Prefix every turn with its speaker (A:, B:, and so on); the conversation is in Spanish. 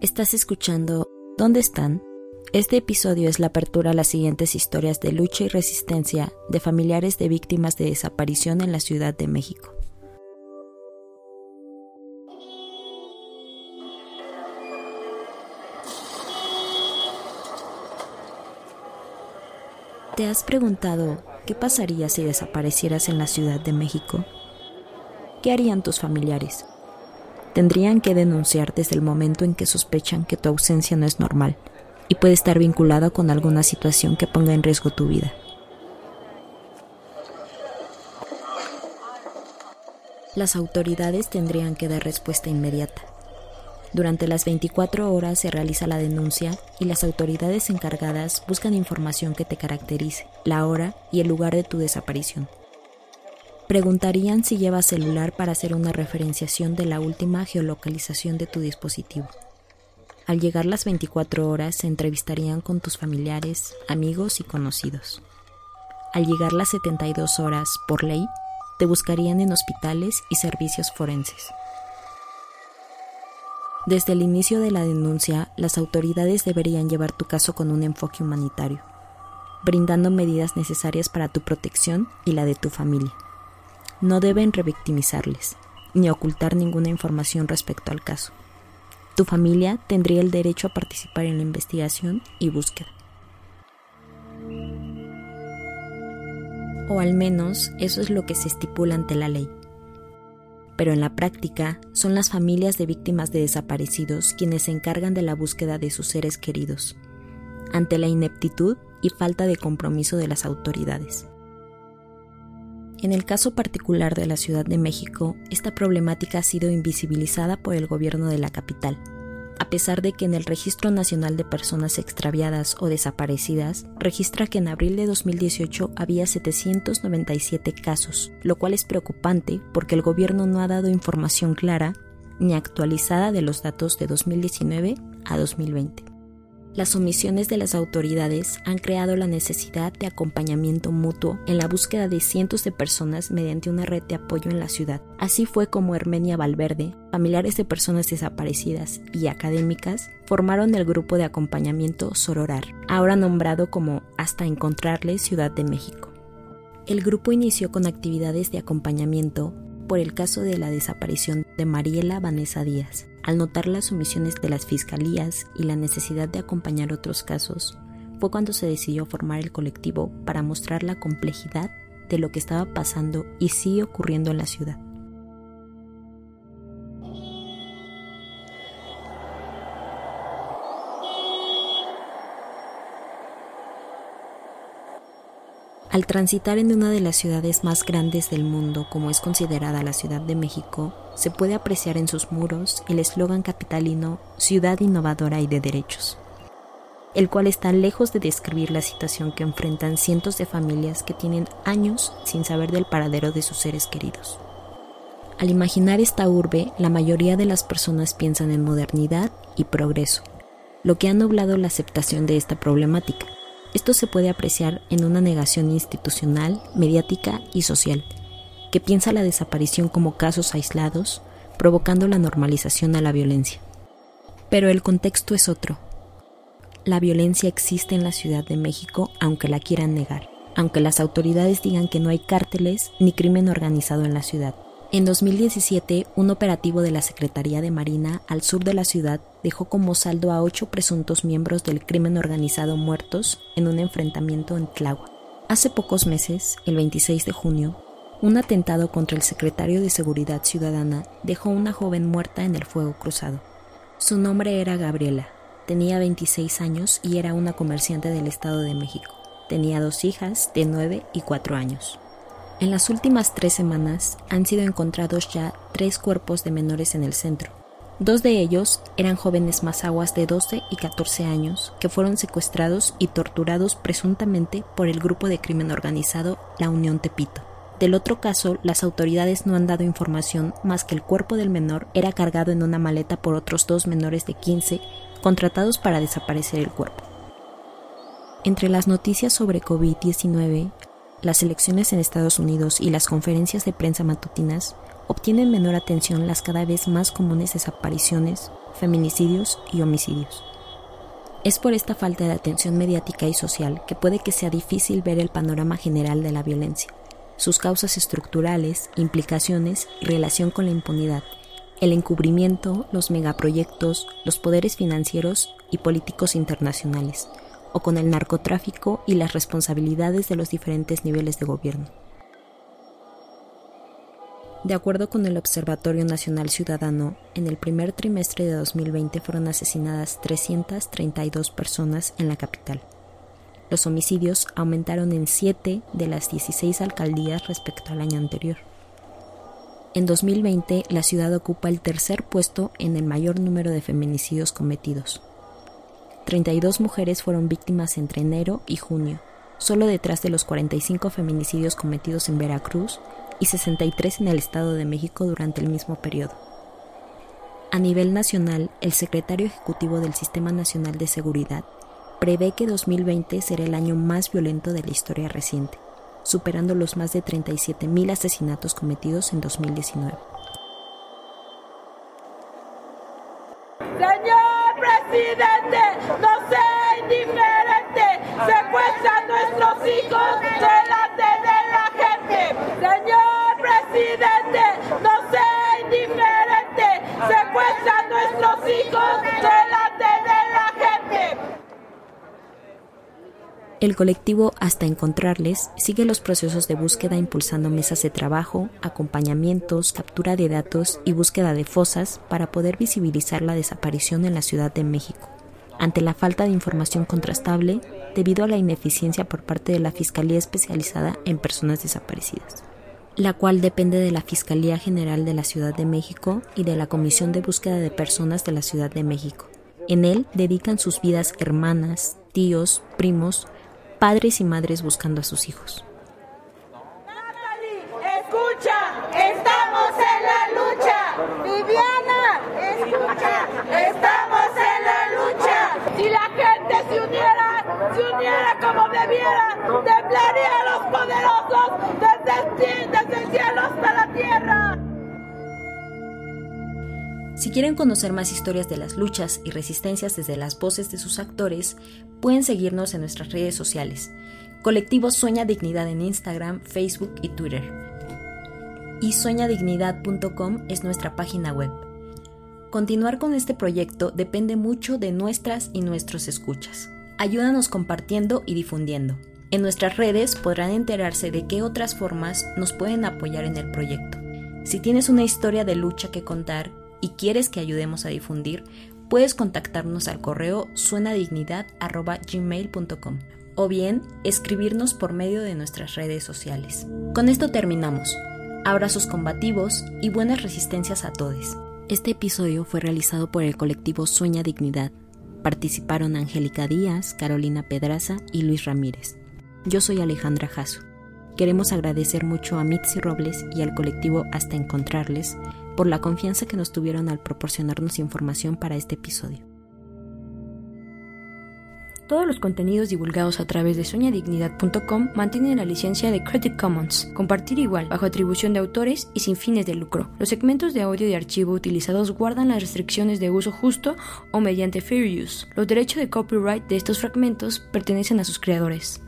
A: Estás escuchando ¿Dónde están? Este episodio es la apertura a las siguientes historias de lucha y resistencia de familiares de víctimas de desaparición en la Ciudad de México. ¿Te has preguntado qué pasaría si desaparecieras en la Ciudad de México? ¿Qué harían tus familiares? Tendrían que denunciar desde el momento en que sospechan que tu ausencia no es normal y puede estar vinculada con alguna situación que ponga en riesgo tu vida. Las autoridades tendrían que dar respuesta inmediata. Durante las 24 horas se realiza la denuncia y las autoridades encargadas buscan información que te caracterice, la hora y el lugar de tu desaparición. Preguntarían si llevas celular para hacer una referenciación de la última geolocalización de tu dispositivo. Al llegar las 24 horas se entrevistarían con tus familiares, amigos y conocidos. Al llegar las 72 horas, por ley, te buscarían en hospitales y servicios forenses. Desde el inicio de la denuncia, las autoridades deberían llevar tu caso con un enfoque humanitario, brindando medidas necesarias para tu protección y la de tu familia no deben revictimizarles, ni ocultar ninguna información respecto al caso. Tu familia tendría el derecho a participar en la investigación y búsqueda. O al menos eso es lo que se estipula ante la ley. Pero en la práctica son las familias de víctimas de desaparecidos quienes se encargan de la búsqueda de sus seres queridos, ante la ineptitud y falta de compromiso de las autoridades. En el caso particular de la Ciudad de México, esta problemática ha sido invisibilizada por el gobierno de la capital, a pesar de que en el Registro Nacional de Personas Extraviadas o Desaparecidas registra que en abril de 2018 había 797 casos, lo cual es preocupante porque el gobierno no ha dado información clara ni actualizada de los datos de 2019 a 2020 las omisiones de las autoridades han creado la necesidad de acompañamiento mutuo en la búsqueda de cientos de personas mediante una red de apoyo en la ciudad. Así fue como Hermenia Valverde, familiares de personas desaparecidas y académicas formaron el grupo de acompañamiento Sororar, ahora nombrado como Hasta Encontrarle Ciudad de México. El grupo inició con actividades de acompañamiento por el caso de la desaparición de Mariela Vanessa Díaz. Al notar las omisiones de las fiscalías y la necesidad de acompañar otros casos, fue cuando se decidió formar el colectivo para mostrar la complejidad de lo que estaba pasando y sigue ocurriendo en la ciudad. Al transitar en una de las ciudades más grandes del mundo, como es considerada la Ciudad de México, se puede apreciar en sus muros el eslogan capitalino Ciudad innovadora y de derechos, el cual está lejos de describir la situación que enfrentan cientos de familias que tienen años sin saber del paradero de sus seres queridos. Al imaginar esta urbe, la mayoría de las personas piensan en modernidad y progreso, lo que ha nublado la aceptación de esta problemática esto se puede apreciar en una negación institucional, mediática y social, que piensa la desaparición como casos aislados, provocando la normalización a la violencia. Pero el contexto es otro. La violencia existe en la Ciudad de México aunque la quieran negar, aunque las autoridades digan que no hay cárteles ni crimen organizado en la ciudad. En 2017, un operativo de la Secretaría de Marina al sur de la ciudad dejó como saldo a ocho presuntos miembros del crimen organizado muertos en un enfrentamiento en Tláhuac. Hace pocos meses, el 26 de junio, un atentado contra el secretario de Seguridad Ciudadana dejó una joven muerta en el fuego cruzado. Su nombre era Gabriela, tenía 26 años y era una comerciante del Estado de México. Tenía dos hijas de 9 y 4 años. En las últimas tres semanas han sido encontrados ya tres cuerpos de menores en el centro. Dos de ellos eran jóvenes mazaguas de 12 y 14 años que fueron secuestrados y torturados presuntamente por el grupo de crimen organizado La Unión Tepito. Del otro caso, las autoridades no han dado información más que el cuerpo del menor era cargado en una maleta por otros dos menores de 15 contratados para desaparecer el cuerpo. Entre las noticias sobre COVID-19 las elecciones en Estados Unidos y las conferencias de prensa matutinas, obtienen menor atención las cada vez más comunes desapariciones, feminicidios y homicidios. Es por esta falta de atención mediática y social que puede que sea difícil ver el panorama general de la violencia, sus causas estructurales, implicaciones y relación con la impunidad, el encubrimiento, los megaproyectos, los poderes financieros y políticos internacionales, o con el narcotráfico y las responsabilidades de los diferentes niveles de gobierno. De acuerdo con el Observatorio Nacional Ciudadano, en el primer trimestre de 2020 fueron asesinadas 332 personas en la capital. Los homicidios aumentaron en 7 de las 16 alcaldías respecto al año anterior. En 2020, la ciudad ocupa el tercer puesto en el mayor número de feminicidios cometidos. 32 mujeres fueron víctimas entre enero y junio, solo detrás de los 45 feminicidios cometidos en Veracruz y 63 en el Estado de México durante el mismo periodo. A nivel nacional, el secretario ejecutivo del Sistema Nacional de Seguridad prevé que 2020 será el año más violento de la historia reciente, superando los más de 37.000 asesinatos cometidos en 2019.
B: Señor presidente, no sea indiferente, secuestra a nuestros hijos
A: El colectivo Hasta Encontrarles sigue los procesos de búsqueda impulsando mesas de trabajo, acompañamientos, captura de datos y búsqueda de fosas para poder visibilizar la desaparición en la Ciudad de México, ante la falta de información contrastable debido a la ineficiencia por parte de la Fiscalía Especializada en Personas Desaparecidas, la cual depende de la Fiscalía General de la Ciudad de México y de la Comisión de Búsqueda de Personas de la Ciudad de México. En él dedican sus vidas hermanas, tíos, primos, padres y madres buscando a sus hijos. Si quieren conocer más historias de las luchas y resistencias desde las voces de sus actores, pueden seguirnos en nuestras redes sociales. Colectivo Sueña Dignidad en Instagram, Facebook y Twitter. Y sueñadignidad.com es nuestra página web. Continuar con este proyecto depende mucho de nuestras y nuestros escuchas. Ayúdanos compartiendo y difundiendo. En nuestras redes podrán enterarse de qué otras formas nos pueden apoyar en el proyecto. Si tienes una historia de lucha que contar y quieres que ayudemos a difundir, puedes contactarnos al correo suenadignidad.gmail.com o bien escribirnos por medio de nuestras redes sociales. Con esto terminamos. Abrazos combativos y buenas resistencias a todos. Este episodio fue realizado por el colectivo Sueña Dignidad. Participaron Angélica Díaz, Carolina Pedraza y Luis Ramírez. Yo soy Alejandra Jasso. Queremos agradecer mucho a Mitzi Robles y al colectivo Hasta Encontrarles por la confianza que nos tuvieron al proporcionarnos información para este episodio.
C: Todos los contenidos divulgados a través de soñadignidad.com mantienen la licencia de Creative Commons, compartir igual, bajo atribución de autores y sin fines de lucro. Los segmentos de audio y archivo utilizados guardan las restricciones de uso justo o mediante fair use. Los derechos de copyright de estos fragmentos pertenecen a sus creadores.